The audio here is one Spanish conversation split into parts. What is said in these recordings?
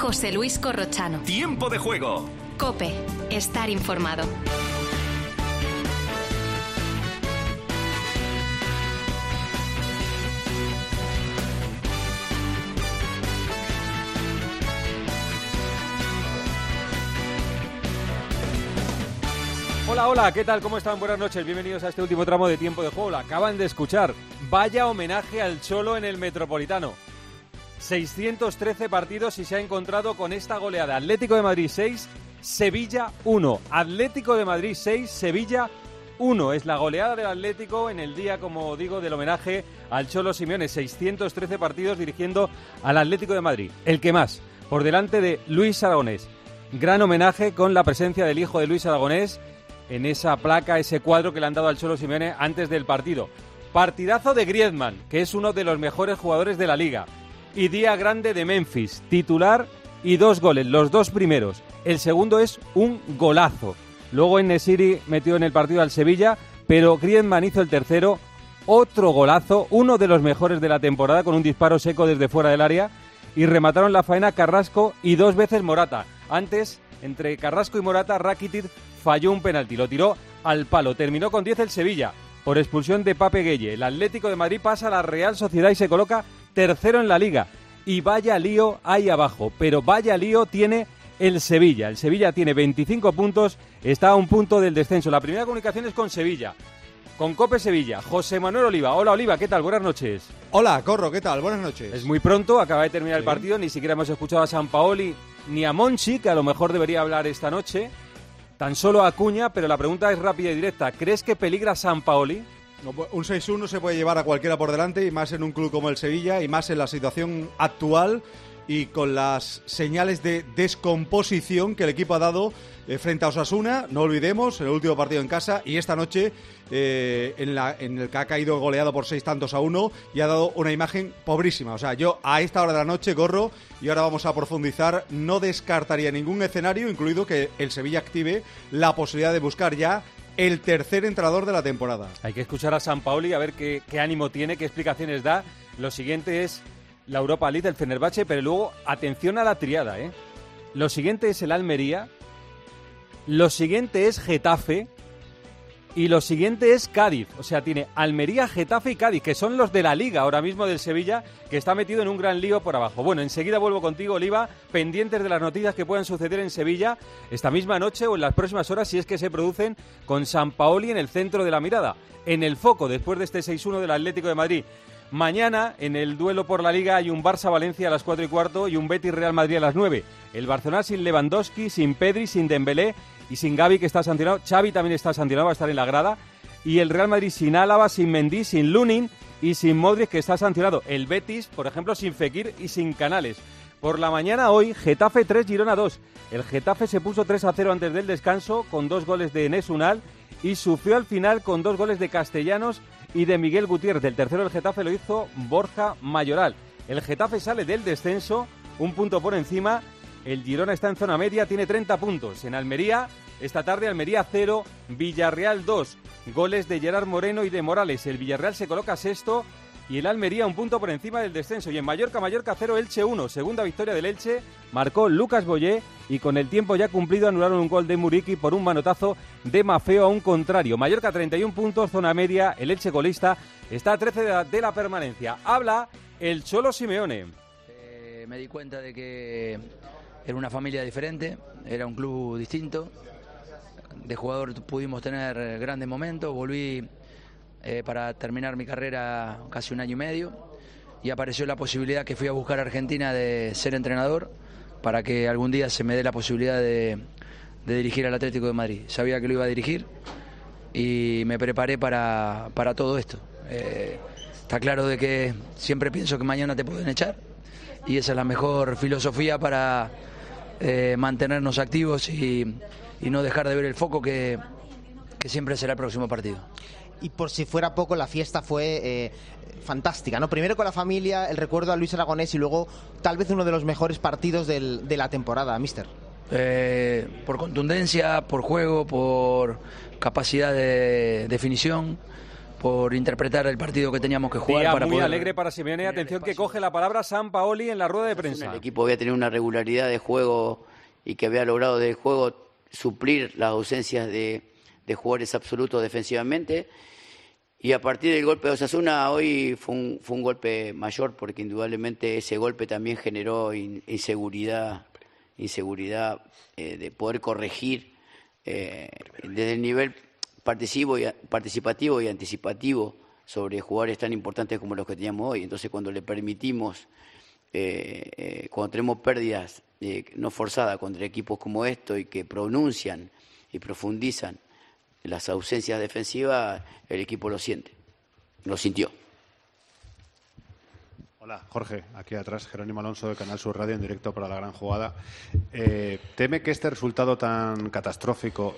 José Luis Corrochano. Tiempo de juego. Cope, estar informado. Hola, hola, ¿qué tal? ¿Cómo están? Buenas noches, bienvenidos a este último tramo de tiempo de juego. Lo acaban de escuchar. Vaya homenaje al Cholo en el Metropolitano. 613 partidos y se ha encontrado con esta goleada. Atlético de Madrid 6, Sevilla 1. Atlético de Madrid 6, Sevilla 1. Es la goleada del Atlético en el día, como digo, del homenaje al Cholo Simeone. 613 partidos dirigiendo al Atlético de Madrid. El que más, por delante de Luis Aragonés. Gran homenaje con la presencia del hijo de Luis Aragonés en esa placa, ese cuadro que le han dado al Cholo Simeone antes del partido. Partidazo de Griezmann, que es uno de los mejores jugadores de la liga. Y día grande de Memphis, titular y dos goles, los dos primeros. El segundo es un golazo. Luego en Nesiri metió en el partido al Sevilla, pero Griezmann hizo el tercero, otro golazo, uno de los mejores de la temporada con un disparo seco desde fuera del área y remataron la faena Carrasco y dos veces Morata. Antes, entre Carrasco y Morata, Rakitic falló un penalti, lo tiró al palo. Terminó con 10 el Sevilla por expulsión de Pape Gueye. El Atlético de Madrid pasa a la Real Sociedad y se coloca tercero en la liga. Y vaya lío ahí abajo, pero vaya lío tiene el Sevilla. El Sevilla tiene 25 puntos, está a un punto del descenso. La primera comunicación es con Sevilla. Con Cope Sevilla, José Manuel Oliva. Hola Oliva, ¿qué tal? Buenas noches. Hola, Corro, ¿qué tal? Buenas noches. Es muy pronto, acaba de terminar el partido, ni siquiera hemos escuchado a San Paoli ni a Monchi, que a lo mejor debería hablar esta noche. Tan solo a Acuña, pero la pregunta es rápida y directa. ¿Crees que peligra San Paoli? Pues, un 6-1 se puede llevar a cualquiera por delante y más en un club como el Sevilla y más en la situación actual y con las señales de descomposición que el equipo ha dado eh, frente a Osasuna, no olvidemos, el último partido en casa y esta noche eh, en, la, en el que ha caído goleado por seis tantos a uno y ha dado una imagen pobrísima. O sea, yo a esta hora de la noche gorro y ahora vamos a profundizar, no descartaría ningún escenario, incluido que el Sevilla active la posibilidad de buscar ya el tercer entrenador de la temporada. Hay que escuchar a San Paoli a ver qué, qué ánimo tiene, qué explicaciones da. Lo siguiente es la Europa League, el Fenerbahce, pero luego atención a la triada, ¿eh? Lo siguiente es el Almería, lo siguiente es Getafe y lo siguiente es Cádiz. O sea, tiene Almería, Getafe y Cádiz, que son los de la liga ahora mismo del Sevilla, que está metido en un gran lío por abajo. Bueno, enseguida vuelvo contigo, Oliva, pendientes de las noticias que puedan suceder en Sevilla esta misma noche o en las próximas horas, si es que se producen con San Paoli en el centro de la mirada, en el foco después de este 6-1 del Atlético de Madrid. Mañana, en el duelo por la Liga, hay un Barça-Valencia a las 4 y cuarto y un Betis-Real Madrid a las 9. El Barcelona sin Lewandowski, sin Pedri, sin Dembélé y sin Gaby, que está sancionado. Xavi también está sancionado, va a estar en la grada. Y el Real Madrid sin Álava, sin Mendy, sin Lunin y sin Modric, que está sancionado. El Betis, por ejemplo, sin Fekir y sin Canales. Por la mañana hoy, Getafe 3, Girona 2. El Getafe se puso 3 a 0 antes del descanso con dos goles de Enes Unal y sufrió al final con dos goles de Castellanos y de Miguel Gutiérrez. El tercero del Getafe lo hizo Borja Mayoral. El Getafe sale del descenso, un punto por encima. El Girona está en zona media, tiene 30 puntos. En Almería, esta tarde Almería 0, Villarreal 2. Goles de Gerard Moreno y de Morales. El Villarreal se coloca sexto y el Almería un punto por encima del descenso. Y en Mallorca, Mallorca 0, Elche 1. Segunda victoria del Elche, marcó Lucas Boyé y con el tiempo ya cumplido anularon un gol de Muriqui por un manotazo de Mafeo a un contrario. Mallorca 31 puntos, zona media, el Elche golista está a 13 de la, permanencia. Habla el Cholo Simeone. Eh, me di cuenta de que era una familia diferente, era un club distinto. De jugador pudimos tener grandes momentos, volví eh, para terminar mi carrera casi un año y medio y apareció la posibilidad que fui a buscar a Argentina de ser entrenador para que algún día se me dé la posibilidad de, dirigir al Atlético de Madrid. Sabía que lo iba a dirigir y me preparé para, para todo esto. Eh, está claro de que siempre pienso que mañana te pueden echar y esa es la mejor filosofía para eh, mantenernos activos y, y, no dejar de ver el foco que, que siempre será el próximo partido y por si fuera poco la fiesta fue eh, fantástica, ¿no? Primero con la familia, el recuerdo a Luis Aragonés y luego tal vez uno de los mejores partidos del, de la temporada, mister. Eh, por contundencia, por juego, por capacidad de definición, por interpretar el partido que teníamos que jugar. Día para muy poder- alegre para Simeone. Atención que coge la palabra San Paoli en la rueda de El prensa. equipo había tenido una regularidad de juego y que había logrado del juego suplir las ausencias de, de jugadores absolutos defensivamente. Y a partir del golpe de Osasuna, hoy fue un, fue un golpe mayor porque indudablemente ese golpe también generó in- inseguridad, inseguridad eh, de poder corregir eh, desde el nivel participativo y anticipativo sobre jugadores tan importantes como los que teníamos hoy. Entonces, cuando le permitimos eh, eh, cuando tenemos pérdidas eh, no forzadas contra equipos como esto y que pronuncian y profundizan las ausencias defensivas, el equipo lo siente, lo sintió. Hola, Jorge, aquí atrás, Jerónimo Alonso de Canal Sur Radio en directo para la gran jugada. ¿Teme que este resultado tan catastrófico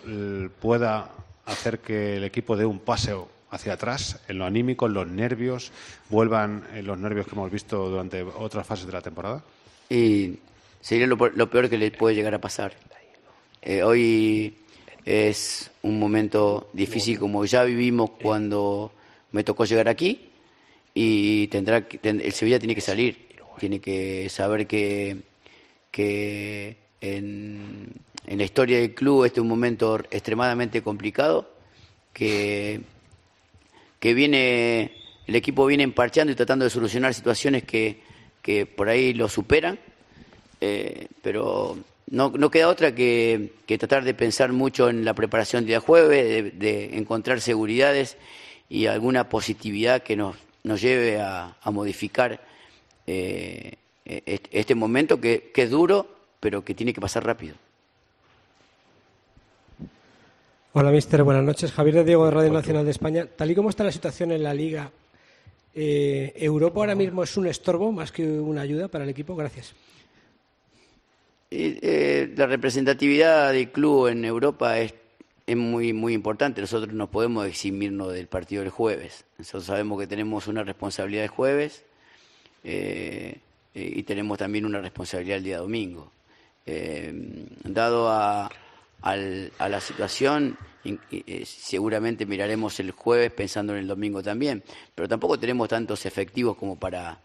pueda hacer que el equipo dé un paseo hacia atrás en lo anímico, en los nervios, vuelvan los nervios que hemos visto durante otras fases de la temporada? Y sería lo, pe- lo peor que le puede llegar a pasar. Eh, hoy es un momento difícil como ya vivimos cuando me tocó llegar aquí y tendrá que- el Sevilla tiene que salir, tiene que saber que, que en, en la historia del club este es un momento extremadamente complicado, que, que viene el equipo viene emparchando y tratando de solucionar situaciones que, que por ahí lo superan, eh, pero no, no queda otra que, que tratar de pensar mucho en la preparación día jueves, de, encontrar seguridades y alguna positividad que nos, nos lleve a, modificar eh, est- este momento que, que es duro, pero que tiene que pasar rápido. Hola, mister. Buenas noches. Javier de Diego de Radio Nacional de España. Tal y como está la situación en la Liga, eh, ¿Europa ahora mismo es un estorbo más que una ayuda para el equipo? Gracias. Eh, la representatividad del club en Europa es, es muy, muy importante. Nosotros no podemos eximirnos del partido del jueves. Nosotros sabemos que tenemos una responsabilidad el jueves eh, y tenemos también una responsabilidad el día domingo. Eh, dado a, al- a la situación, in- eh, seguramente miraremos el jueves pensando en el domingo también, pero tampoco tenemos tantos efectivos como para,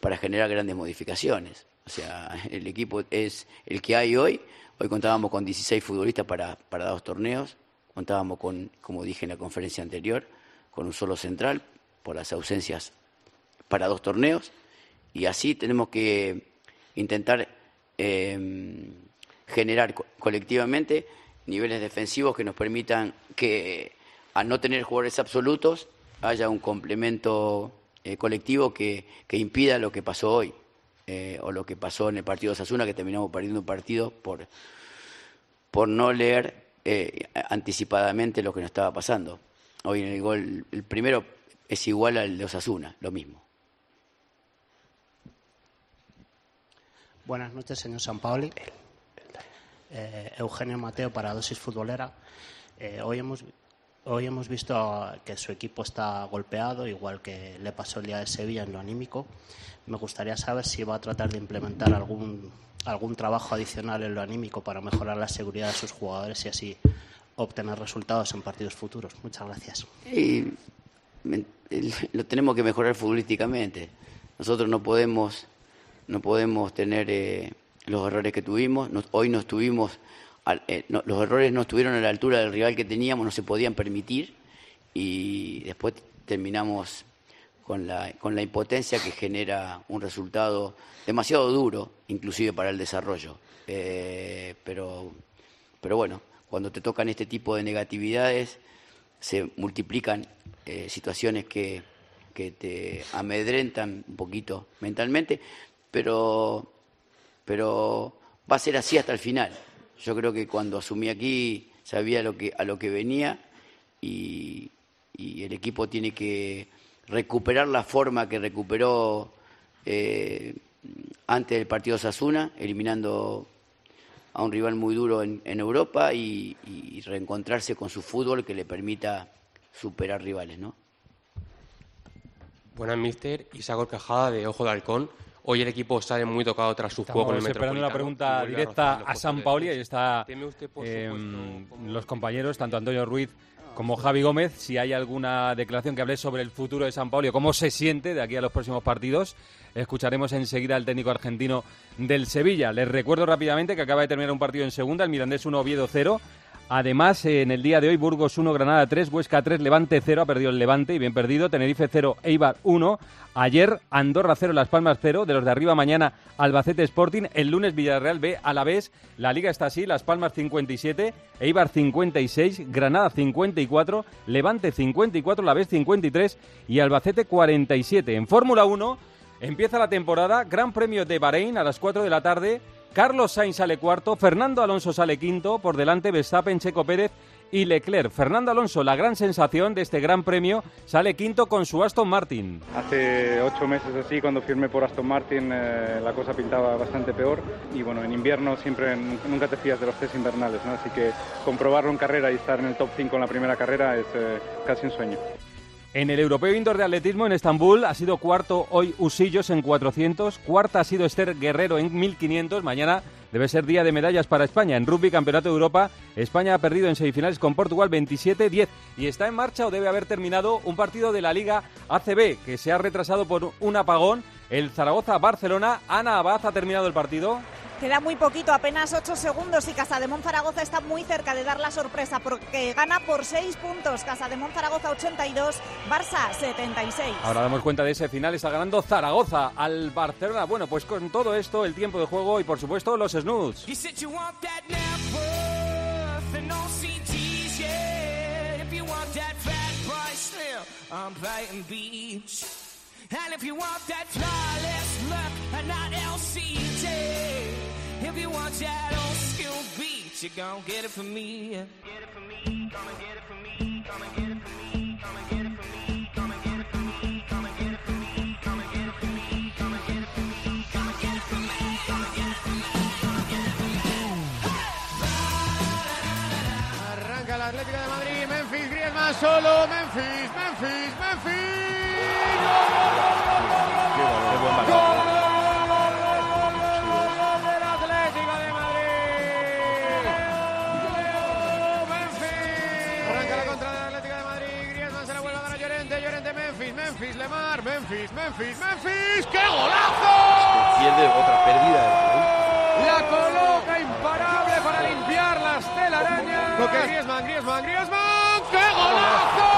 para generar grandes modificaciones. O sea, el equipo es el que hay hoy. Hoy contábamos con 16 futbolistas para, para dos torneos. Contábamos con, como dije en la conferencia anterior, con un solo central por las ausencias para dos torneos. Y así tenemos que intentar eh, generar co- colectivamente niveles defensivos que nos permitan que, al no tener jugadores absolutos, haya un complemento eh, colectivo que, que impida lo que pasó hoy. eh, o lo que pasó en el partido de Sasuna, que terminamos perdiendo un partido por, por no leer eh, anticipadamente lo que nos estaba pasando. Hoy en el gol, el primero es igual al de Osasuna, lo mismo. Buenas noches, señor Sampaoli. Eh, Eugenio Mateo para Dosis Futbolera. Eh, hoy, hemos, hoy hemos visto que su equipo está golpeado, igual que le pasó el día de Sevilla en lo anímico. Me gustaría saber si va a tratar de implementar algún, algún trabajo adicional en lo anímico para mejorar la seguridad de sus jugadores y así obtener resultados en partidos futuros. Muchas gracias. Lo tenemos que mejorar futbolísticamente. Nosotros no podemos, no podemos tener eh, los errores que tuvimos. Nos- hoy no estuvimos, al- eh, no- los errores no estuvieron a la altura del rival que teníamos, no se podían permitir y después terminamos con la, con la impotencia que genera un resultado demasiado duro, inclusive para el desarrollo. Eh, pero, pero bueno, cuando te tocan este tipo de negatividades, se multiplican eh, situaciones que, que te amedrentan un poquito mentalmente, pero, pero va a ser así hasta el final. Yo creo que cuando asumí aquí sabía lo que, a lo que venía y, y el equipo tiene que recuperar la forma que recuperó eh, antes del partido Sasuna, eliminando a un rival muy duro en, Europa y, y reencontrarse con su fútbol que le permita superar rivales, ¿no? Buenas, mister. Isaac Cajada de Ojo de Halcón. Hoy el equipo sale muy tocado tras su juego con el Estamos esperando Metropolitano pregunta directa a San Paoli. Ahí está ¿Teme usted, por eh, los compañeros, tanto Antonio Ruiz como Javi Gómez, si hay alguna declaración que hable sobre el futuro de San Paulo, cómo se siente de aquí a los próximos partidos. Escucharemos enseguida al técnico argentino del Sevilla. Les recuerdo rápidamente que acaba de terminar un partido en segunda, el Mirandés 1, Oviedo 0. Además, en el día de hoy, Burgos 1, Granada 3, Huesca 3, Levante 0, ha perdido el Levante y bien perdido, Tenerife 0, Eibar 1. Ayer, Andorra 0, Las Palmas 0, de los de arriba mañana, Albacete Sporting. El lunes, Villarreal B, a la vez, la liga está así, Las Palmas 57, Eibar 56, Granada 54, Levante 54, la vez 53 y Albacete 47. En Fórmula 1 empieza la temporada, Gran Premio de Bahrein a las 4 de la tarde. Carlos Sainz sale cuarto, Fernando Alonso sale quinto, por delante Verstappen, Checo Pérez y Leclerc. Fernando Alonso, la gran sensación de este gran premio, sale quinto con su Aston Martin. Hace ocho meses así, cuando firmé por Aston Martin, eh, la cosa pintaba bastante peor y bueno, en invierno siempre nunca te fías de los test invernales, ¿no? así que comprobarlo en carrera y estar en el top 5 en la primera carrera es eh, casi un sueño. En el Europeo Indoor de Atletismo en Estambul ha sido cuarto hoy Usillos en 400, cuarta ha sido Esther Guerrero en 1500, mañana debe ser día de medallas para España. En rugby, Campeonato de Europa, España ha perdido en semifinales con Portugal 27-10 y está en marcha o debe haber terminado un partido de la Liga ACB que se ha retrasado por un apagón. El Zaragoza-Barcelona, Ana Abad ha terminado el partido. Queda muy poquito, apenas 8 segundos y Casa de Zaragoza está muy cerca de dar la sorpresa porque gana por 6 puntos. Casa de Zaragoza 82, Barça 76. Ahora damos cuenta de ese final, está ganando Zaragoza al Barcelona. Bueno, pues con todo esto, el tiempo de juego y por supuesto los snoods. And if you want that flawless look and not LCD, if you want that old school beat, you're gonna get it from me. Get it from me, come and get it from me, come and get it from me, come and get it from me, come and get it from me, come and get it from me, come and get it from me, come and get it from me, come and get it from me, come and get it from me, come and get it from me. Arranca la Atlética de Madrid, Memphis, Griezmann solo, Memphis, Memphis, Memphis. Memphis, Memphis, Memphis. ¡Qué golazo! Pierde otra pérdida La coloca imparable para limpiar las telarañas. Griezmann, Griezmann, Griezmann. ¡Qué golazo!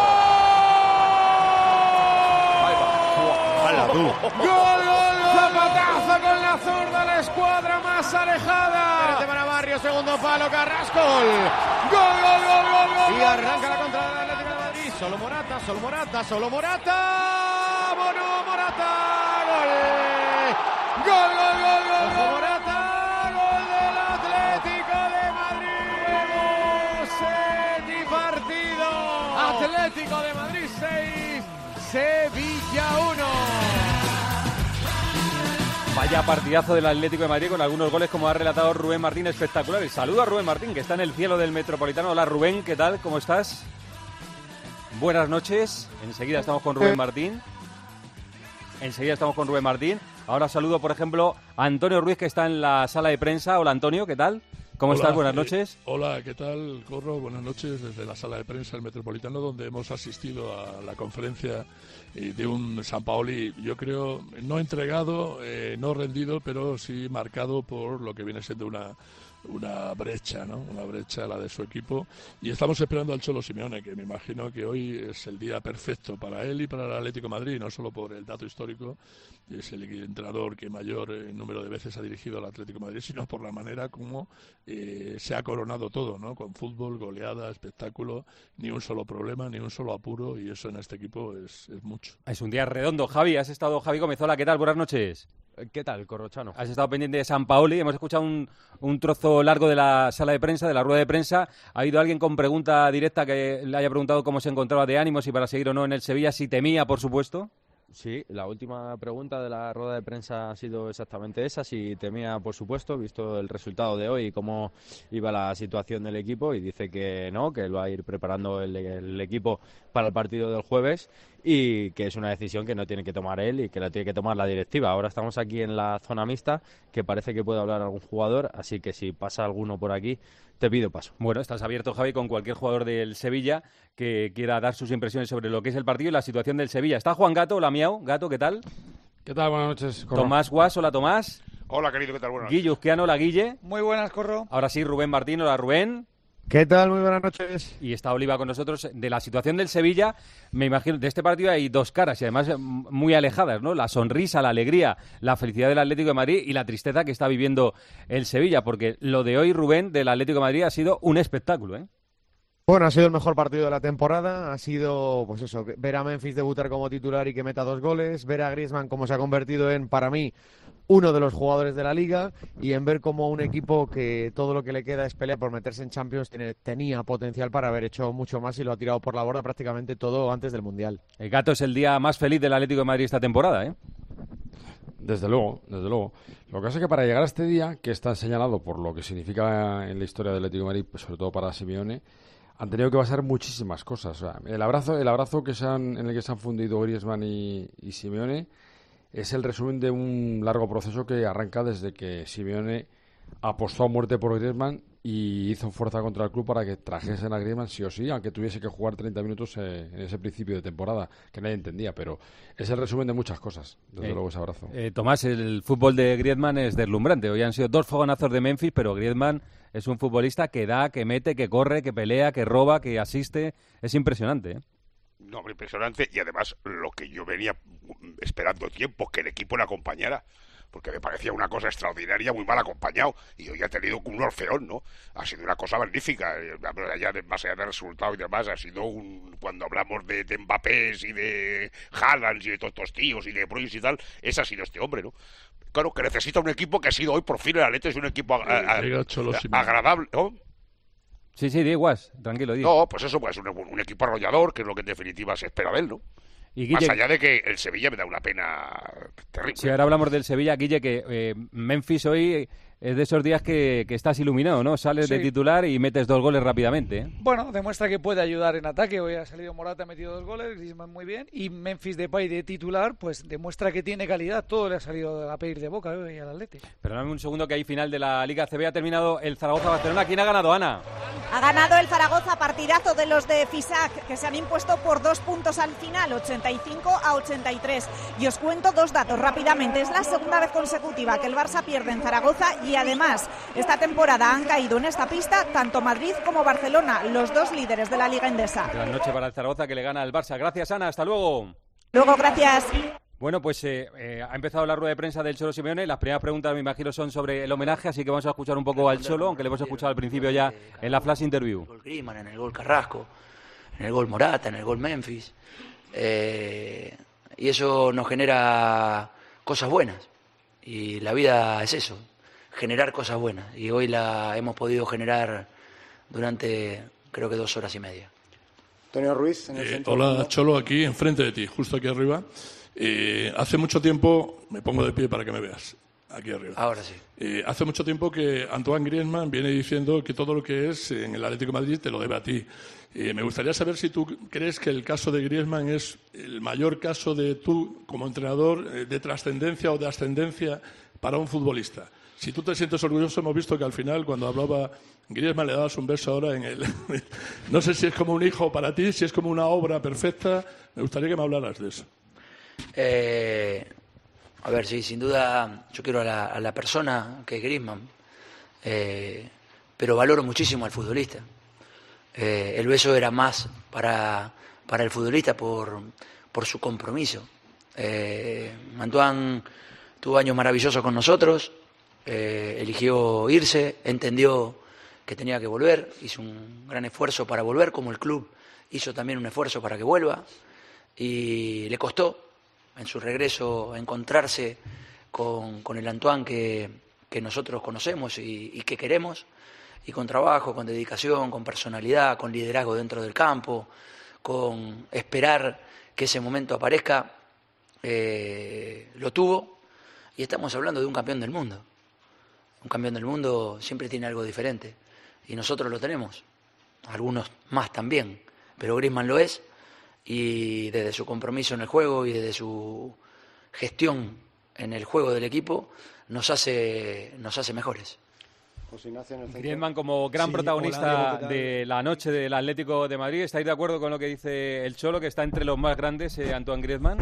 ¡Gol, gol, gol! Zapatazo con la zurda, la escuadra más alejada. para Barrio, segundo palo, Carrasco. Gol, gol, gol, gol, gol. Y arranca la contra del Atlético de Madrid. Solo Morata, solo Morata, solo Morata. Gol. Gol, gol, gol, gol. Morata. Gol del Atlético de Madrid. Semi-partido. Atlético de Madrid 6. Sevilla 1. Vaya partidazo del Atlético de Madrid con algunos goles como ha relatado Rubén Martín espectaculares. Saludo a Rubén Martín que está en el cielo del Metropolitano. Hola Rubén, ¿qué tal? ¿Cómo estás? Buenas noches. Enseguida estamos con Rubén Martín. Enseguida estamos con Rubén Martín. Ahora saludo, por ejemplo, a Antonio Ruiz que está en la sala de prensa. Hola Antonio, ¿qué tal? ¿Cómo estás? Buenas noches. Eh, hola, ¿qué tal, Corro? Buenas noches desde la sala de prensa del Metropolitano, donde hemos asistido a la conferencia eh, de un San Paoli, yo creo, no entregado, eh, no rendido, pero sí marcado por lo que viene siendo una una brecha, ¿no? Una brecha la de su equipo. Y estamos esperando al Cholo Simeone, que me imagino que hoy es el día perfecto para él y para el Atlético Madrid, no solo por el dato histórico, es el entrenador que mayor eh, número de veces ha dirigido al Atlético Madrid, sino por la manera como eh, se ha coronado todo, ¿no? Con fútbol, goleada, espectáculo, ni un solo problema, ni un solo apuro, y eso en este equipo es, mucho. Es un día redondo. Javi, has estado, Javi Gomezola, ¿qué tal? Buenas noches. ¿Qué tal, Corrochano? Has estado pendiente de San Paoli, hemos escuchado un, un, trozo largo de la sala de prensa, de la rueda de prensa. Ha habido alguien con pregunta directa que le haya preguntado cómo se encontraba de ánimo, si para seguir o no en el Sevilla, si temía, por supuesto. Sí, la última pregunta de la rueda de prensa ha sido exactamente esa, si temía, por supuesto, visto el resultado de hoy y cómo iba la situación del equipo, y dice que no, que lo va a ir preparando el, equipo para el partido del jueves y que es una decisión que no tiene que tomar él y que la tiene que tomar la directiva. Ahora estamos aquí en la zona mixta, que parece que puede hablar algún jugador, así que si pasa alguno por aquí, te pido paso. Bueno, estás abierto, Javi, con cualquier jugador del Sevilla que quiera dar sus impresiones sobre lo que es el partido y la situación del Sevilla. Está Juan Gato, hola Miau. Gato, ¿qué tal? ¿Qué tal? Buenas noches. Corro. Tomás Guas, hola Tomás. Hola, querido, ¿qué tal? Buenas Guille Uzquiano, hola Guille. Muy buenas, Corro. Ahora sí, Rubén Martín, hola Rubén. ¿Qué tal? Muy buenas noches. Y está Oliva con nosotros. De la situación del Sevilla, me imagino, de este partido hay dos caras y además eh, muy alejadas, ¿no? La sonrisa, la alegría, la felicidad del Atlético de Madrid y la tristeza que está viviendo el Sevilla, porque lo de hoy, Rubén, del Atlético de Madrid ha sido un espectáculo, ¿eh? Bueno, ha sido el mejor partido de la temporada. Ha sido, pues eso, ver a Memphis debutar como titular y que meta dos goles, ver a Griezmann como se ha convertido en, para mí, uno de los jugadores de la liga y en ver cómo un equipo que todo lo que le queda es pelear por meterse en Champions tiene, tenía potencial para haber hecho mucho más y lo ha tirado por la borda prácticamente todo antes del Mundial. El gato es el día más feliz del Atlético de Madrid esta temporada, ¿eh? Desde luego, desde luego. Lo que pasa es que para llegar a este día, que está señalado por lo que significa en la historia del Atlético de Madrid, pues sobre todo para Simeone, han tenido que pasar muchísimas cosas. O sea, el abrazo, el abrazo que se han, en el que se han fundido Griezmann y, y Simeone es el resumen de un largo proceso que arranca desde que Simeone apostó a muerte por Griezmann y hizo fuerza contra el club para que trajesen a Griezmann sí o sí, aunque tuviese que jugar 30 minutos eh, en ese principio de temporada, que nadie entendía, pero es el resumen de muchas cosas, desde Eh, luego ese abrazo. eh, Tomás, el fútbol de Griezmann es deslumbrante. Hoy han sido dos fogonazos de Memphis, pero Griezmann es un futbolista que da, que mete, que corre, que pelea, que roba, que asiste. Es impresionante, ¿eh? No, impresionante. Y además, lo que yo venía esperando tiempo, que el equipo le acompañara. Porque me parecía una cosa extraordinaria, muy mal acompañado. Y hoy ha tenido un orfeón, ¿no? Ha sido una cosa magnífica. Eh, Allá más allá del resultado y demás, ha sido un. Cuando hablamos de, de y de Haaland y de todos estos tíos y de Bruins y tal, ese ha sido este hombre, ¿no? Claro, que necesita un equipo que ha sido hoy por fin el Atleti es un equipo agradable. ¿no? Sí, sí, di igual, tranquilo, di. No, pues eso, pues un, un equipo arrollador, que es lo que en definitiva se espera de él, ¿no? Y Más allá de que el Sevilla me da una pena terrible. Si ahora hablamos del Sevilla, Guille, que eh, Memphis hoy es de esos días que, que estás iluminado, ¿no? Sales de titular y metes dos goles rápidamente. ¿eh? Bueno, demuestra que puede ayudar en ataque. Hoy ha salido Morata, ha metido dos goles, Griezmann muy bien. Y Memphis Depay de titular, pues demuestra que tiene calidad. Todo le ha salido a pedir de boca hoy al Atlético. Perdóname un segundo que hay final de la Liga CB. Ha terminado el Zaragoza-Barcelona. ¿Quién ha ganado, Ana? Ha ganado el Zaragoza partidazo de los de Fisac, que se han impuesto por dos puntos al final, 85 a 83. Y os cuento dos datos rápidamente. Es la segunda vez consecutiva que el Barça pierde en Zaragoza y además esta temporada han caído en esta pista tanto Madrid como Barcelona, los dos líderes de la Liga Endesa. Gran noche para el Zaragoza que le gana al Barça. Gracias, Ana. Hasta luego. Luego, gracias. Bueno, pues eh, eh, ha empezado la rueda de prensa del Cholo Simeone. Las primeras preguntas, me imagino, son sobre el homenaje, así que vamos a escuchar un poco al Cholo, aunque le hemos escuchado al principio ya en la flash interview. Griezmann, en el gol Carrasco, en el gol Morata, en el gol Memphis. Eh, y eso nos genera cosas buenas. Y la vida es eso, generar cosas buenas. Y hoy la hemos podido generar durante creo que dos horas y media. Antonio Ruiz, en el Eh, hola, Cholo, aquí enfrente de ti, justo aquí arriba. Eh, hace mucho tiempo, me pongo de pie para que me veas, aquí arriba. Ahora sí. Eh, hace mucho tiempo que Antoine Griezmann viene diciendo que todo lo que es en el Atlético de Madrid te lo debe a ti. Eh, me gustaría saber si tú crees que el caso de Griezmann es el mayor caso de tú, como entrenador, eh, de trascendencia o de ascendencia para un futbolista. Si tú te sientes orgulloso, hemos visto que al final, cuando hablaba Griezmann, le dabas un beso ahora en el... no sé si es como un hijo para ti, si es como una obra perfecta. Me gustaría que me hablaras de eso. Eh, a ver, sí, sin duda yo quiero a la, a la persona que es Griezmann, eh, pero valoro muchísimo al futbolista. Eh, el beso era más para, para el futbolista por, por su compromiso. Antoine tuvo años maravillosos con nosotros, eh, eligió irse, entendió que tenía que volver, hizo un gran esfuerzo para volver, como el club hizo también un esfuerzo para que vuelva, y le costó en su regreso encontrarse con, el Antoine que, nosotros conocemos y, y que queremos, y con trabajo, con dedicación, con personalidad, con liderazgo dentro del campo, con esperar que ese momento aparezca, eh, lo tuvo, y estamos hablando de un campeón del mundo. Un campeón del mundo siempre tiene algo diferente, y nosotros lo tenemos, algunos más también, pero Griezmann lo es, y desde su compromiso en el juego y desde su gestión en el juego del equipo nos hace, nos hace mejores. José Ignacio en el centro. Griezmann como gran Sí, protagonista de la noche del Atlético de Madrid. ¿Estáis de acuerdo con lo que dice el Cholo, que está entre los más grandes, eh, Antoine Griezmann?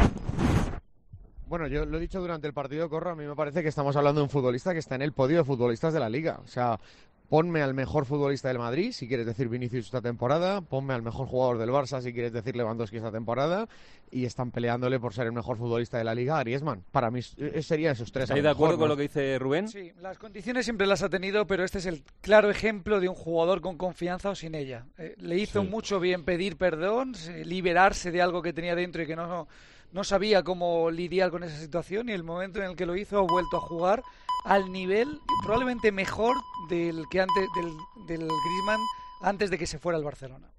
Bueno, yo lo he dicho durante el partido, Corro, a mí me parece que estamos hablando de un futbolista que está en el podio de futbolistas de la liga. O sea, ponme al mejor futbolista del Madrid, si quieres decir Vinicius esta temporada, ponme al mejor jugador del Barça, si quieres decir Lewandowski esta temporada, y están peleándole por ser el mejor futbolista de la liga a Griezmann. Para mí eh, serían esos tres. ¿Estáis de acuerdo mejor, con ¿no? lo que dice Rubén? Sí, las condiciones siempre las ha tenido, pero este es el claro ejemplo de un jugador con confianza o sin ella. Eh, le hizo Sí. mucho bien pedir perdón, se- liberarse de algo que tenía dentro y que no, no sabía cómo lidiar con esa situación y el momento en el que lo hizo ha vuelto a jugar al nivel probablemente mejor del que antes del, del Griezmann antes de que se fuera al Barcelona.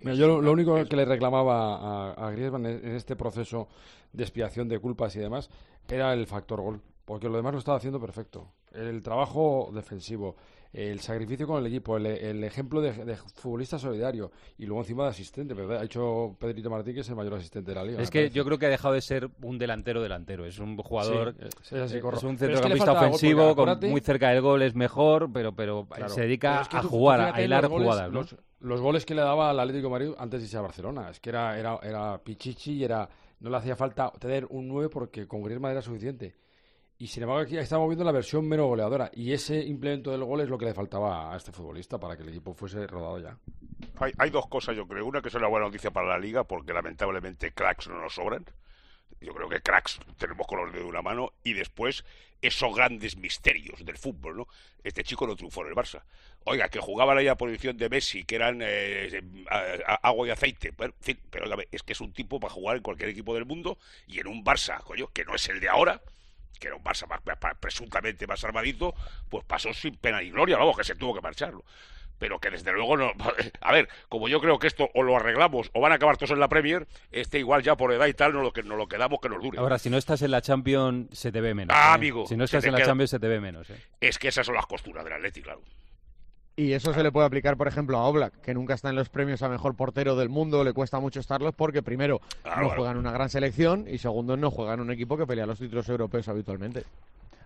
Mira, yo lo, lo único que le reclamaba a, a Griezmann en, en este proceso de expiación de culpas y demás era el factor gol, porque lo demás lo estaba haciendo perfecto. El trabajo defensivo, el sacrificio con el equipo, el, el ejemplo de, de futbolista solidario y luego encima de asistente, ¿verdad? Ha hecho Pedrito Martín que es el mayor asistente de la liga. Es que yo creo que ha dejado de ser un delantero delantero. Es un jugador, Sí, es- es así, eh, es un es que centrocampista ofensivo, con- muy cerca del gol, es mejor, pero, pero Claro. se dedica Pero es que a tú- jugar, a hilar goles- jugadas. ¿no? Los, los goles que le daba al Atlético de Madrid antes de irse a Barcelona. Es que era, era, era pichichi y era, no le hacía falta tener un 9 porque con Griezmann era suficiente. Y sin embargo aquí estamos viendo la versión menos goleadora. Y ese implemento del gol es lo que le faltaba a este futbolista para que el equipo fuese rodado ya. Hay, dos cosas, yo creo. Una que es una buena noticia para la liga, porque lamentablemente cracks no nos sobran. Yo creo que cracks tenemos con los de una mano. Y después, esos grandes misterios del fútbol, ¿no? Este chico no triunfó en el Barça. Oiga, que jugaba ahí a posición de Messi, que eran eh, agua y aceite. Bueno, pero es que es un tipo para jugar en cualquier equipo del mundo. Y en un Barça, coño, que no es el de ahora, que era un Barça más- más- presuntamente más armadito, pues pasó sin pena ni gloria, vamos, que se tuvo que marcharlo. Pero que desde luego no. A ver, como yo creo que esto o lo arreglamos o van a acabar todos en la Premier, este igual ya por edad y tal, no lo que nos lo quedamos que nos dure. Ahora, si no estás en la Champions, se te ve menos. Ah, ¿eh? amigo, Si no estás en la queda- Champions, se te ve menos. ¿eh? Es que esas son las costuras del Atleti, claro. Y eso se le puede aplicar, por ejemplo, a Oblak, que nunca está en los premios a mejor portero del mundo, le cuesta mucho estarlos porque primero Claro, no claro. juega en una gran selección y segundo no juega en un equipo que pelea los títulos europeos habitualmente.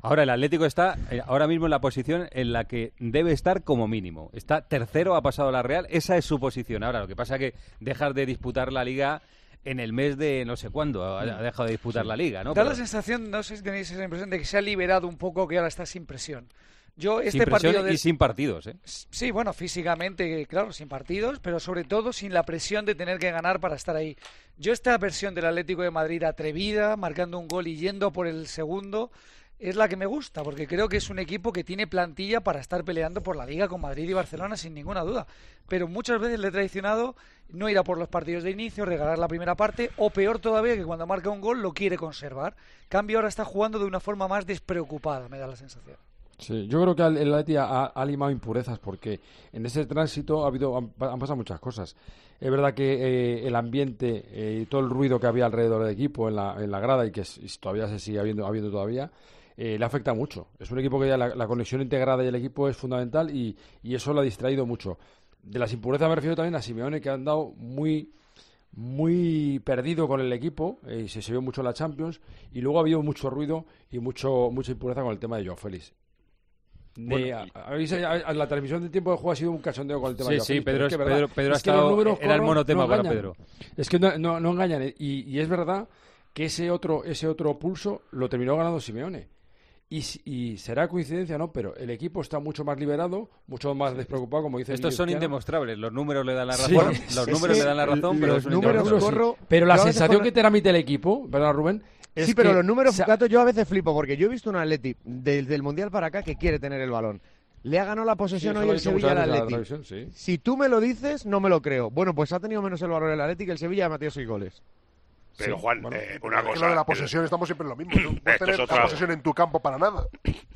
Ahora el Atlético está eh, ahora mismo en la posición en la que debe estar como mínimo. Está tercero, ha pasado la Real, esa es su posición. Ahora lo que pasa es que dejas de disputar la liga en el mes de no sé cuándo, ha, dejado de disputar la liga, ¿no? Da Pero la sensación, no sé si tenéis esa impresión, de que se ha liberado un poco, que ahora está sin presión. Yo este sin partido de- y sin partidos, ¿eh? Sí, bueno, físicamente, claro, sin partidos, pero sobre todo sin la presión de tener que ganar para estar ahí. Yo esta versión del Atlético de Madrid atrevida, marcando un gol y yendo por el segundo, es la que me gusta, porque creo que es un equipo que tiene plantilla para estar peleando por la Liga con Madrid y Barcelona sin ninguna duda. Pero muchas veces le he traicionado no ir a por los partidos de inicio, regalar la primera parte, o peor todavía, que cuando marca un gol lo quiere conservar. Cambio ahora está jugando de una forma más despreocupada, me da la sensación. Sí, yo creo que el el Atleti ha, ha limado impurezas porque en ese tránsito ha habido han, pasado muchas cosas. Es verdad que eh, el ambiente eh, y todo el ruido que había alrededor del equipo en la, en la grada y que y todavía se sigue habiendo, habiendo todavía, eh, le afecta mucho. Es un equipo que ya la, la conexión integrada del equipo es fundamental y, y eso lo ha distraído mucho. De las impurezas me refiero también a Simeone que ha andado muy muy perdido con el equipo, eh, y se, se vio mucho en la Champions, y luego ha habido mucho ruido y mucho mucha impureza con el tema de Joao Félix. De- Bueno, a- a- a- la transmisión del tiempo de juego ha sido un cachondeo con el tema Sí, de sí, pero Pedro es que es- Pedro- Pedro ha es los estado- era el Corro, monotema no para. Pedro. Es que no, no, no engañan, eh, y, y es verdad que ese otro, ese otro pulso lo terminó ganando Simeone. Y, y será coincidencia, ¿no? Pero el equipo está mucho más liberado, mucho más despreocupado, como dice Estos son Cristiano. indemostrables, los números le dan la Sí. razón, Es los números le dan la razón, pero los es un números corro, pero la sensación que transmite el equipo, ¿verdad, Rubén? Es sí, pero que los números, se ha- Gato, yo a veces flipo porque yo he visto un Atleti desde el Mundial para acá que quiere tener el balón. Le ha ganado la posesión Sí, eso hoy el Sevilla al Atleti. sí. Si tú me lo dices, no me lo creo. Bueno, pues ha tenido menos el valor el Atleti que el Sevilla ha metido seis goles. Pero Juan, Bueno, eh, una es que cosa. lo de la el- posesión estamos siempre en lo mismo. No tener es la otra- posesión en tu campo para nada.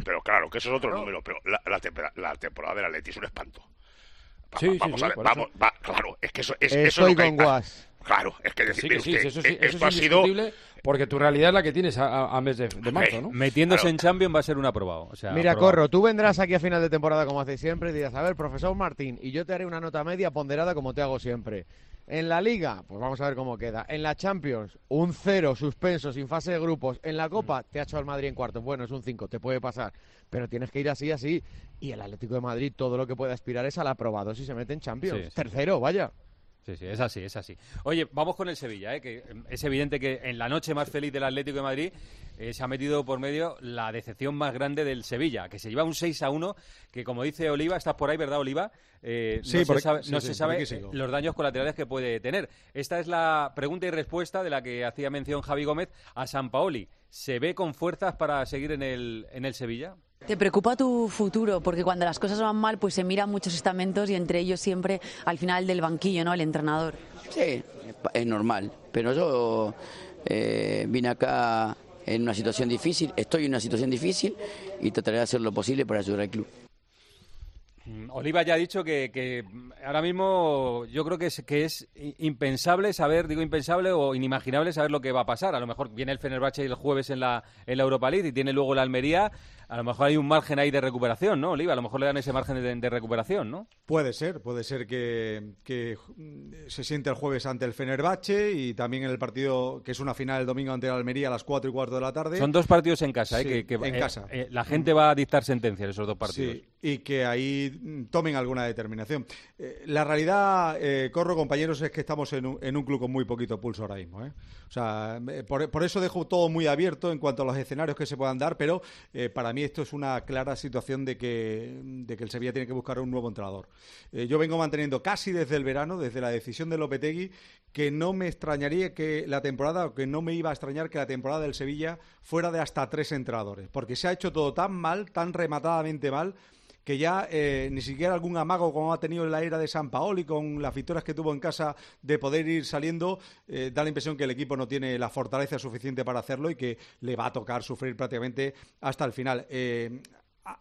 Pero claro, que eso es otro número. Pero la, la, tempera- la temporada del Atleti es un espanto. Va- Sí, va- sí, vamos sí, a ver, vamos, va, claro, es que eso es, eso es Estoy lo que hay- con Guas. Claro, es que decir, Sí, que sí, es sí, que eso sí, eso esto ha sido porque tu realidad es la que tienes a, mes de, de marzo, ¿no? Metiéndose en Champions va a ser un aprobado. o sea, Mira, aprobado. Corro, tú vendrás aquí a final de temporada como haces siempre y dirás, a ver, profesor Martín, y yo te haré una nota media ponderada como te hago siempre. En la Liga, pues vamos a ver cómo queda. En la Champions, un cero suspenso sin fase de grupos. En la Copa, te ha hecho el Madrid en cuartos. Bueno, es un 5, te puede pasar. Pero tienes que ir así, así. Y el Atlético de Madrid, todo lo que puede aspirar es al aprobado si se mete en Champions. Sí, sí, Tercero, vaya. Sí, sí, es así, es así. Oye, vamos con el Sevilla, ¿eh? que eh, es evidente que en la noche más feliz del Atlético de Madrid eh, se ha metido por medio la decepción más grande del Sevilla, que se lleva un 6 a 1, que como dice Oliva, estás por ahí, ¿verdad, Oliva? Eh, Sí, no se sabe, sí, no sí, se sabe los daños colaterales que puede tener. Esta es la pregunta y respuesta de la que hacía mención Javi Gómez a San Paoli. ¿Se ve con fuerzas para seguir en el, en el Sevilla? ¿Te preocupa tu futuro? Porque cuando las cosas van mal, pues se miran muchos estamentos y entre ellos siempre al final del banquillo, ¿no? El entrenador. Sí, es normal. Pero yo eh, vine acá en una situación difícil, estoy en una situación difícil y trataré de hacer lo posible para ayudar al club. Mm, Oliva ya ha dicho que, que, ahora mismo yo creo que es, que es i- impensable saber, digo impensable o inimaginable saber lo que va a pasar. A lo mejor viene el Fenerbahce el jueves en la, en la Europa League y tiene luego la Almería. A lo mejor hay un margen ahí de recuperación, ¿no, Oliva? A lo mejor le dan ese margen de, de recuperación, ¿no? Puede ser, puede ser que, que, se siente el jueves ante el Fenerbahce y también en el partido que es una final el domingo ante el Almería a las 4 y cuarto de la tarde. Son dos partidos en casa, ¿eh? Sí, que, que, en eh, casa. eh, la gente va a dictar sentencia en esos dos partidos. Sí, y que ahí mm, tomen alguna determinación. Eh, la realidad, eh, Corro, compañeros, es que estamos en un, en un club con muy poquito pulso ahora mismo. ¿eh? O sea, eh, por, por eso dejo todo muy abierto en cuanto a los escenarios que se puedan dar, pero eh, para mí esto es una clara situación de que, de que el Sevilla tiene que buscar un nuevo entrenador. Yo vengo manteniendo casi desde el verano, desde la decisión de Lopetegui, que no me extrañaría que la temporada, o que no me iba a extrañar que la temporada del Sevilla fuera de hasta tres entrenadores, porque se ha hecho todo tan mal, tan rematadamente mal, que ya eh, ni siquiera algún amago como ha tenido en la era de San Paoli con las victorias que tuvo en casa de poder ir saliendo, eh, da la impresión que el equipo no tiene la fortaleza suficiente para hacerlo y que le va a tocar sufrir prácticamente hasta el final. Eh,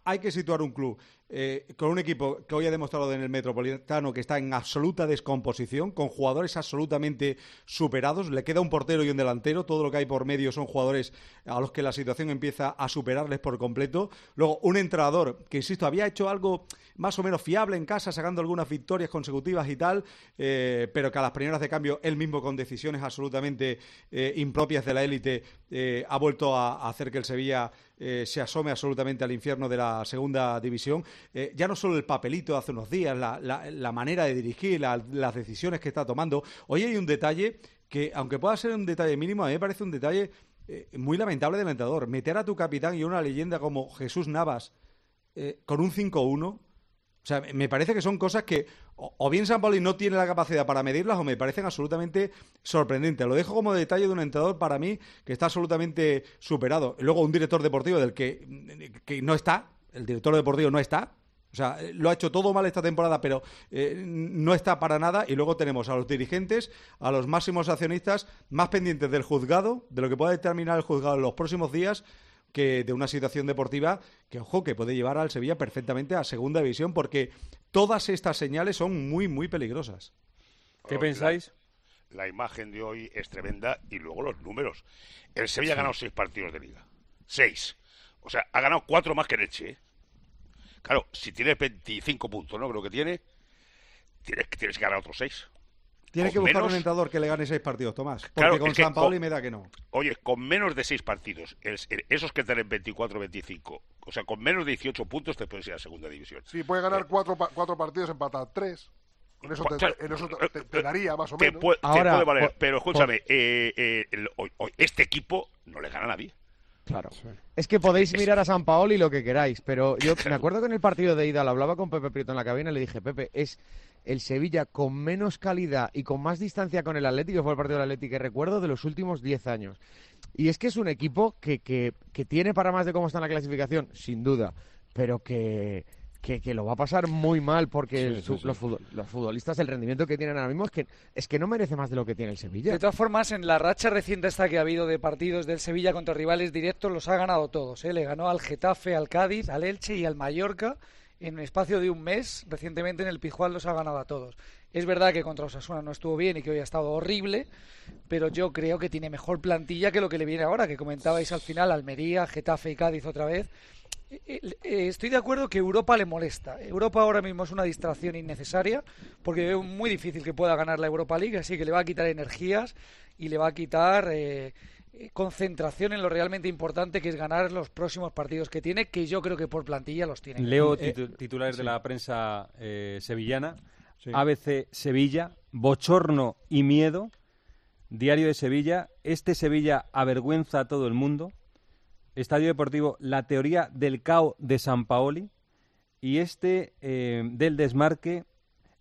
hay que situar un club eh, con un equipo que hoy ha demostrado en el Metropolitano que está en absoluta descomposición, con jugadores absolutamente superados. Le queda un portero y un delantero. Todo lo que hay por medio son jugadores a los que la situación empieza a superarles por completo. Luego, un entrenador que, insisto, había hecho algo más o menos fiable en casa, sacando algunas victorias consecutivas y tal, eh, pero que a las primeras de cambio él mismo con decisiones absolutamente eh, impropias de la élite ha vuelto a, hacer que el Sevilla se asome absolutamente al infierno de la segunda división. Eh, ya no solo el papelito de hace unos días, la, manera de dirigir, la- las decisiones que está tomando. Hoy hay un detalle que, aunque pueda ser un detalle mínimo, a mí me parece un detalle eh, muy lamentable del entrenador. Meter a tu capitán y una leyenda como Jesús Navas eh, con un 5-1. O sea, me- parece que son cosas que o, bien San Pauli no tiene la capacidad para medirlas o me parecen absolutamente sorprendentes. Lo dejo como detalle de un entrenador para mí que está absolutamente superado. Luego un director deportivo del que, que no está, el director deportivo no está. O sea, eh, lo ha hecho todo mal esta temporada, pero eh, no está para nada. Y luego tenemos a los dirigentes, a los máximos accionistas, más pendientes del juzgado, de lo que pueda determinar el juzgado en los próximos días, que de una situación deportiva que, ojo, que puede llevar al Sevilla perfectamente a segunda división, porque todas estas señales son muy, muy peligrosas. ¿Qué pensáis? La imagen de hoy es tremenda y luego los números. El Sevilla ha ganado seis partidos de liga. Seis. O sea, ha ganado cuatro más que el Elche. ¿eh? Claro, si tienes 25 puntos, ¿no? Creo que tiene. Tienes, que- tienes que ganar otros seis. Tiene Con que buscar menos- un entrenador que le gane seis partidos, Tomás. Porque Claro, con San Paoli con- me da que no. Oye, con menos de seis partidos, el- el- esos que están en 24-25, o sea, con menos de 18 puntos te puedes ir a segunda división. Sí, puede ganar cuatro, pa- cuatro partidos, empatar tres. Con eso te, en eso te, te- daría más o Te menos. puede, te Ahora, puede valer, por- pero escúchame, eh, eh, el- este equipo no le gana a nadie. Claro. Es que podéis mirar a San Paoli lo que queráis, pero yo me acuerdo que en el partido de ida lo hablaba con Pepe Prieto en la cabina y le dije, Pepe, es el Sevilla con menos calidad y con más distancia con el Atlético, fue el partido del Atlético que recuerdo de los últimos 10 años. Y es que es un equipo que, que, que tiene para más de cómo está en la clasificación, sin duda, pero que, que, que lo va a pasar muy mal porque Sí, el- su- sí, sí. Los, futbol- los futbolistas, el rendimiento que tienen ahora mismo es que, es que no merece más de lo que tiene el Sevilla. De todas formas, en la racha reciente esta que ha habido de partidos del Sevilla contra rivales directos, los ha ganado todos. ¿eh? Le ganó al Getafe, al Cádiz, al Elche y al Mallorca en un espacio de un mes. Recientemente en el Pizjuán los ha ganado a todos. Es verdad que contra Osasuna no estuvo bien y que hoy ha estado horrible, pero yo creo que tiene mejor plantilla que lo que le viene ahora, que comentabais al final, Almería, Getafe y Cádiz otra vez. Eh, eh, Estoy de acuerdo que Europa le molesta. Europa ahora mismo es una distracción innecesaria porque veo muy difícil que pueda ganar la Europa League, así que le va a quitar energías y le va a quitar eh, eh, concentración en lo realmente importante que es ganar los próximos partidos que tiene, que yo creo que por plantilla los tiene. Leo titu- titulares de sí. la prensa eh, sevillana. ABC Sevilla, bochorno y miedo. Diario de Sevilla, este Sevilla avergüenza a todo el mundo. Estadio Deportivo, la teoría del caos de San Paoli. Y este eh, del desmarque,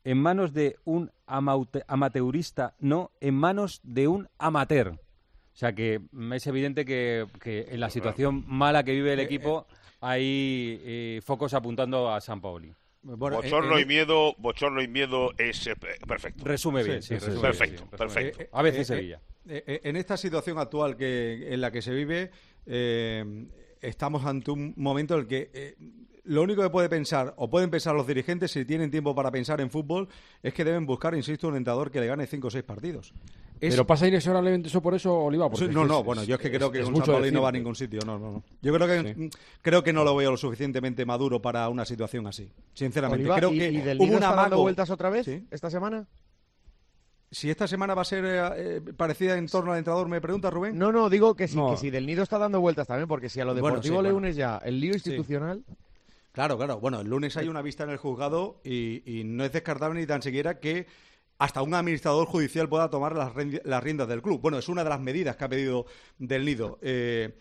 en manos de un amateurista, no, en manos de un amateur. O sea que es evidente que, que en la situación mala que vive el Eh, equipo hay eh, focos apuntando a San Paoli. bochorno eh, y miedo, bochorno y miedo es eh, perfecto. Resume bien, sí, resume bien, perfecto, sí, perfecto. bien. A veces Sevilla. eh, eh, en esta situación actual que en la que se vive, eh, estamos ante un momento en el que eh, lo único que puede pensar, o pueden pensar los dirigentes, si tienen tiempo para pensar en fútbol, es que deben buscar, insisto, un entrenador que le gane cinco o seis partidos. Es- Pero pasa inexorablemente eso por eso, Oliva. Porque no, no, es- bueno, yo es que es- creo que es un no va a ningún sitio, no, no, no. Yo creo que Sí. creo que no lo veo lo suficientemente maduro para una situación así, sinceramente. Oliva, creo ¿y- que y del hubo Nido un está dando vueltas otra vez Sí. esta semana? Si esta semana va a ser eh, eh, parecida en torno al entrenador, me pregunta Rubén. No, no, digo que sí, No. que si del Nido está dando vueltas también, porque si a lo Bueno, deportivo sí, le bueno. unes ya el lío institucional... Claro, claro. Bueno, el lunes hay una vista en el juzgado y, y no es descartable ni tan siquiera que hasta un administrador judicial pueda tomar las, las riendas del club. Bueno, es una de las medidas que ha pedido del Nido. Eh,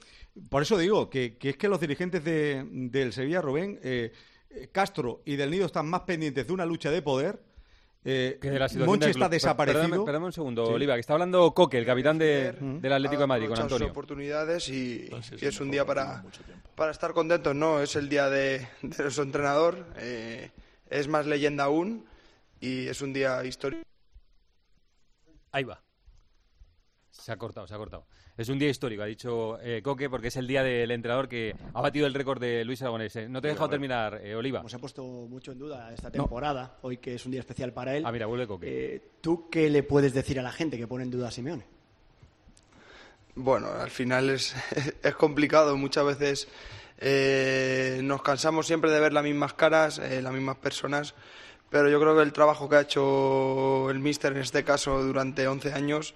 por eso digo que, que es que los dirigentes de- del Sevilla, Rubén, eh, Castro y del Nido están más pendientes de una lucha de poder. Eh, Que la Monchi está desaparecido. Perdóname, perdóname un segundo, Sí. Oliva, que está hablando Coque, el capitán de- del Atlético de Madrid, con Antonio. oportunidades y, y es un día para, para estar contentos, ¿no? Es el día de, de nuestro entrenador, eh, es más leyenda aún y es un día histórico. Ahí va. Se ha cortado, se ha cortado. Es un día histórico, ha dicho eh, Coque, porque es el día del entrenador que ha batido el récord de Luis Aragonés. Eh, No te he dejado terminar, eh, Oliva. Se ha puesto mucho en duda esta temporada, hoy que es un día especial para él. Ah, mira, vuelve Coque. eh, ¿Tú qué le puedes decir a la gente que pone en duda a Simeone? Bueno, al final es, es complicado. Muchas veces eh, nos cansamos siempre de ver las mismas caras, eh, las mismas personas, pero yo creo que el trabajo que ha hecho el míster en este caso durante 11 años,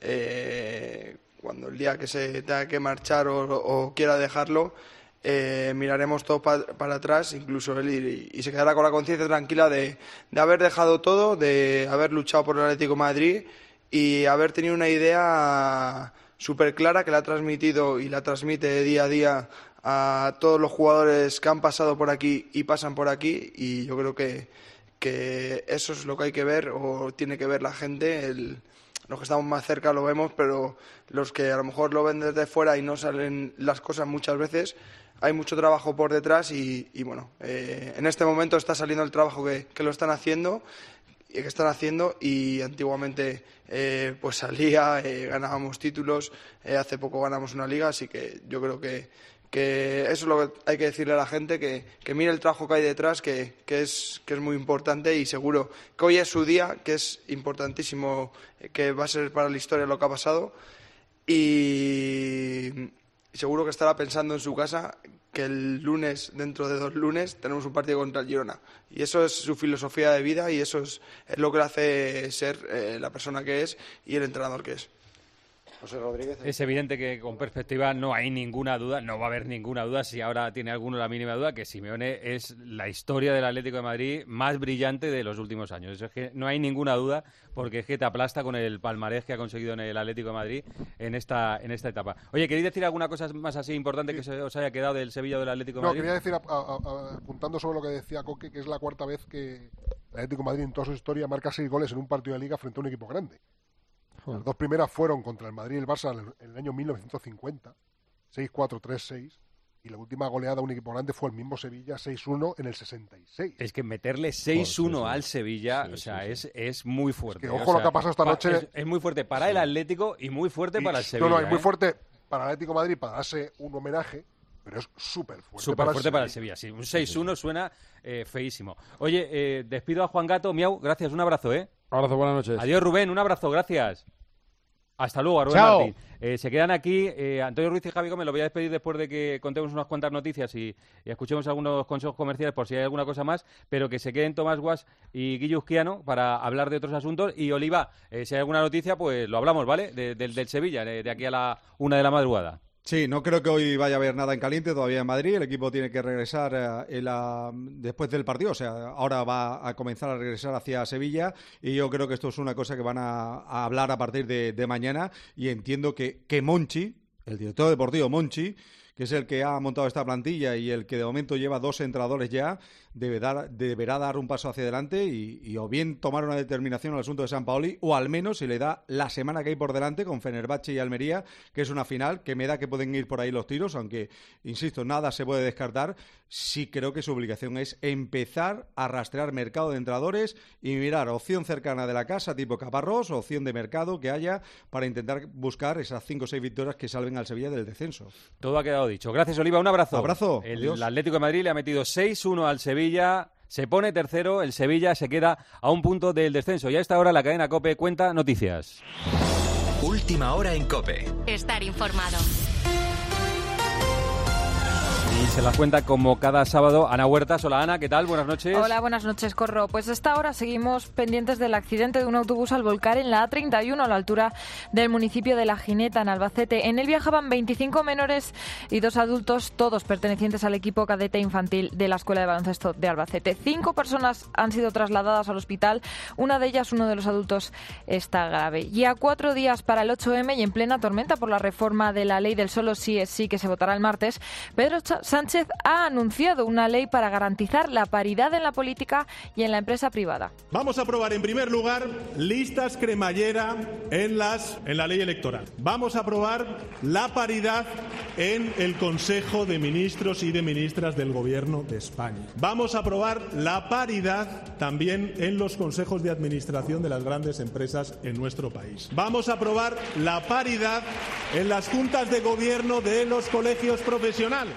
eh, cuando el día que se tenga que marchar o, o quiera dejarlo, eh, miraremos todo pa- para atrás, incluso él, y, y se quedará con la conciencia tranquila de, de haber dejado todo, de haber luchado por el Atlético Madrid y haber tenido una idea súper clara que la ha transmitido y la transmite día a día a todos los jugadores que han pasado por aquí y pasan por aquí y yo creo que, que eso es lo que hay que ver o tiene que ver la gente. El- los que estamos más cerca lo vemos, pero los que a lo mejor lo ven desde fuera y no salen las cosas muchas veces, hay mucho trabajo por detrás y, y bueno, eh, en este momento está saliendo el trabajo que, lo están haciendo y que están haciendo y antiguamente eh, pues salía, eh, ganábamos títulos, eh, hace poco ganamos una liga, así que yo creo que, que eso es lo que hay que decirle a la gente, que, que mire el trabajo que hay detrás, que, que, es, que es muy importante y seguro que hoy es su día, que es importantísimo, eh, que va a ser para la historia lo que ha pasado y seguro que estará pensando en su casa que el lunes, dentro de dos lunes, tenemos un partido contra el Girona. Y eso es su filosofía de vida y eso es, lo que le hace ser eh, la persona que es y el entrenador que es. José Rodríguez. Es evidente que con perspectiva no hay ninguna duda, no va a haber ninguna duda, si ahora tiene alguno la mínima duda, que Simeone es la historia del Atlético de Madrid más brillante de los últimos años. Eso es que no hay ninguna duda, porque es que te aplasta con el palmarés que ha conseguido en el Atlético de Madrid en esta, en esta etapa. Oye, ¿queréis decir alguna cosa más así importante que se os haya quedado del Sevilla o del Atlético de No, Madrid? quería decir, a- a- a- apuntando sobre lo que decía Coque, que es la cuarta vez que el Atlético de Madrid en toda su historia marca seis goles en un partido de liga frente a un equipo grande. Las dos primeras fueron contra el Madrid y el Barça en el- año 1950, 6-4, 3-6. Y la última goleada a un equipo grande fue el mismo Sevilla, 6-1 en el 66. Es que meterle 6-1 al Sevilla, o sea, Es, es muy fuerte. Es que o ojo lo sea, que ha pasado esta noche. Es, es muy fuerte para el Atlético y muy fuerte para el Sevilla. No, no, es muy ¿eh? fuerte para el Atlético de Madrid para darse un homenaje, pero es súper fuerte. Súper para el fuerte para el Sevilla. Sevilla, sí. Un 6-1 suena eh, feísimo. Oye, eh, despido a Juan Gato. Miau, gracias, un abrazo, ¿eh? Abrazo, buenas noches. Adiós, Rubén. Un abrazo, gracias. Hasta luego, a Rubén Chao. Martín. Eh, se quedan aquí eh, Antonio Ruiz y Javi Gómez. Lo voy a despedir después de que contemos unas cuantas noticias y, y escuchemos algunos consejos comerciales por si hay alguna cosa más. Pero que se queden Tomás Guas y Guillo Uzquiano para hablar de otros asuntos. Y Oliva, eh, si hay alguna noticia, pues lo hablamos, ¿vale? De- del- del Sevilla, de, de aquí a la una de la madrugada. Sí, no creo que hoy vaya a haber nada en caliente todavía en Madrid. El equipo tiene que regresar eh, la- después del partido, o sea, ahora va a comenzar a regresar hacia Sevilla y yo creo que esto es una cosa que van a, hablar a partir de, mañana y entiendo que, que Monchi, el director deportivo Monchi, que es el que ha montado esta plantilla y el que de momento lleva dos entrenadores ya, debe dar, deberá dar un paso hacia adelante y, y o bien tomar una determinación al asunto de San Paoli o al menos si le da la semana que hay por delante con Fenerbahce y Almería, que es una final que me da que pueden ir por ahí los tiros, aunque, insisto, nada se puede descartar. Sí creo que su obligación es empezar a rastrear mercado de entrenadores y mirar opción cercana de la casa tipo Caparrós opción de mercado que haya para intentar buscar esas cinco o seis victorias que salven al Sevilla del descenso. Todo ha quedado dicho. Gracias, Oliva. Un abrazo. Abrazo. El Adiós. Atlético de Madrid le ha metido 6-1 al Sevilla. Se pone tercero. El Sevilla se queda a un punto del descenso. Y a esta hora la cadena COPE cuenta noticias. Última hora en Cope. Estar informado. Se las cuenta como cada sábado Ana Huertas. Hola Ana, ¿qué tal? Buenas noches. Hola, buenas noches, Corro. Pues a esta hora seguimos pendientes del accidente de un autobús al volcar en la A31 a la altura del municipio de La Jineta, en Albacete. En él viajaban 25 menores y dos adultos, todos pertenecientes al equipo cadete infantil de la Escuela de Baloncesto de Albacete. Cinco personas han sido trasladadas al hospital. Una de ellas, uno de los adultos, está grave. Y a cuatro días para el 8M y en plena tormenta por la reforma de la ley del solo sí es sí que se votará el martes, Pedro Cha- Sánchez ha anunciado una ley para garantizar la paridad en la política y en la empresa privada. Vamos a aprobar en primer lugar listas cremallera en las en la ley electoral. Vamos a aprobar la paridad en el Consejo de Ministros y de Ministras del Gobierno de España. Vamos a aprobar la paridad también en los consejos de administración de las grandes empresas en nuestro país. Vamos a aprobar la paridad en las juntas de gobierno de los colegios profesionales.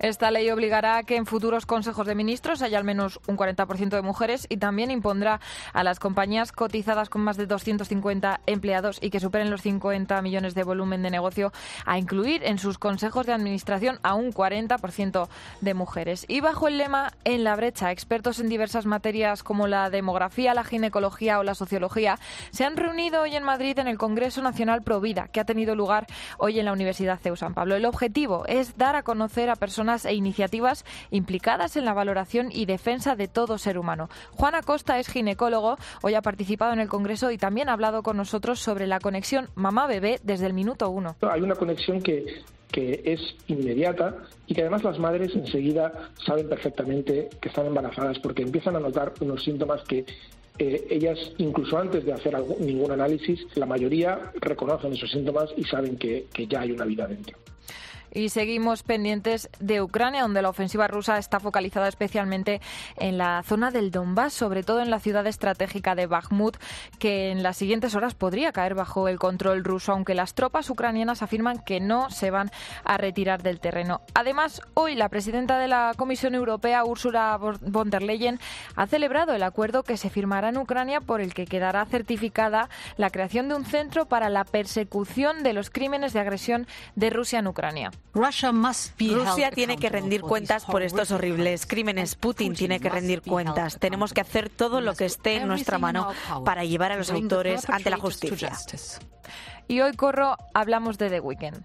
Esta ley obligará a que en futuros consejos de ministros haya al menos un 40% de mujeres y también impondrá a las compañías cotizadas con más de 250 empleados y que superen los 50 millones de volumen de negocio a incluir en sus consejos de administración a un 40% de mujeres. Y bajo el lema En la brecha, expertos en diversas materias como la demografía, la ginecología o la sociología se han reunido hoy en Madrid en el Congreso Nacional Provida, que ha tenido lugar hoy en la Universidad CEU San Pablo. El objetivo es dar a conocer a personas e iniciativas implicadas en la valoración y defensa de todo ser humano. Juan Acosta es ginecólogo, hoy ha participado en el Congreso y también ha hablado con nosotros sobre la conexión mamá-bebé desde el minuto uno. Hay una conexión que, que es inmediata y que además las madres enseguida saben perfectamente que están embarazadas porque empiezan a notar unos síntomas que eh, ellas, incluso antes de hacer algún- ningún análisis, la mayoría reconocen esos síntomas y saben que, que ya hay una vida dentro. Y seguimos pendientes de Ucrania, donde la ofensiva rusa está focalizada especialmente en la zona del Donbass, sobre todo en la ciudad estratégica de Bakhmut, que en las siguientes horas podría caer bajo el control ruso, aunque las tropas ucranianas afirman que no se van a retirar del terreno. Además, hoy la presidenta de la Comisión Europea, Ursula von der Leyen, ha celebrado el acuerdo que se firmará en Ucrania por el que quedará certificada la creación de un centro para la persecución de los crímenes de agresión de Rusia en Ucrania. Rusia tiene que rendir cuentas por estos horribles crímenes. Putin tiene que rendir cuentas. Tenemos que hacer todo lo que esté en nuestra mano para llevar a los autores ante la justicia. Y hoy, Corro, hablamos de The Weeknd.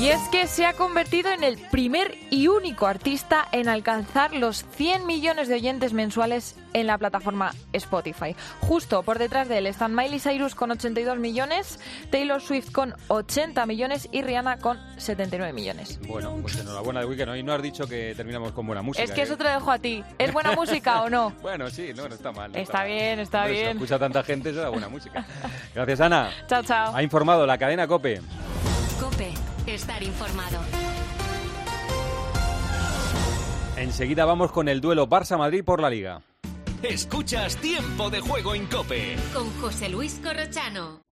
Y es que se ha convertido en el primer y único artista en alcanzar los 100 millones de oyentes mensuales en la plataforma Spotify. Justo por detrás de él están Miley Cyrus con 82 millones, Taylor Swift con 80 millones y Rihanna con 79 millones. Bueno, pues enhorabuena de Weekend. Hoy no has dicho que terminamos con buena música. Es que ¿eh? eso te lo dejo a ti. ¿Es buena música o no? Bueno, sí, no, no está mal. no Está bien, está Hombre, Si bien. lo escucha tanta gente, será buena música. Gracias, Ana. Chao, chao. Ha informado la cadena COPE. Cope, estar informado. Enseguida vamos con el duelo Barça-Madrid por la Liga. Escuchas Tiempo de Juego en Cope. Con José Luis Corrochano.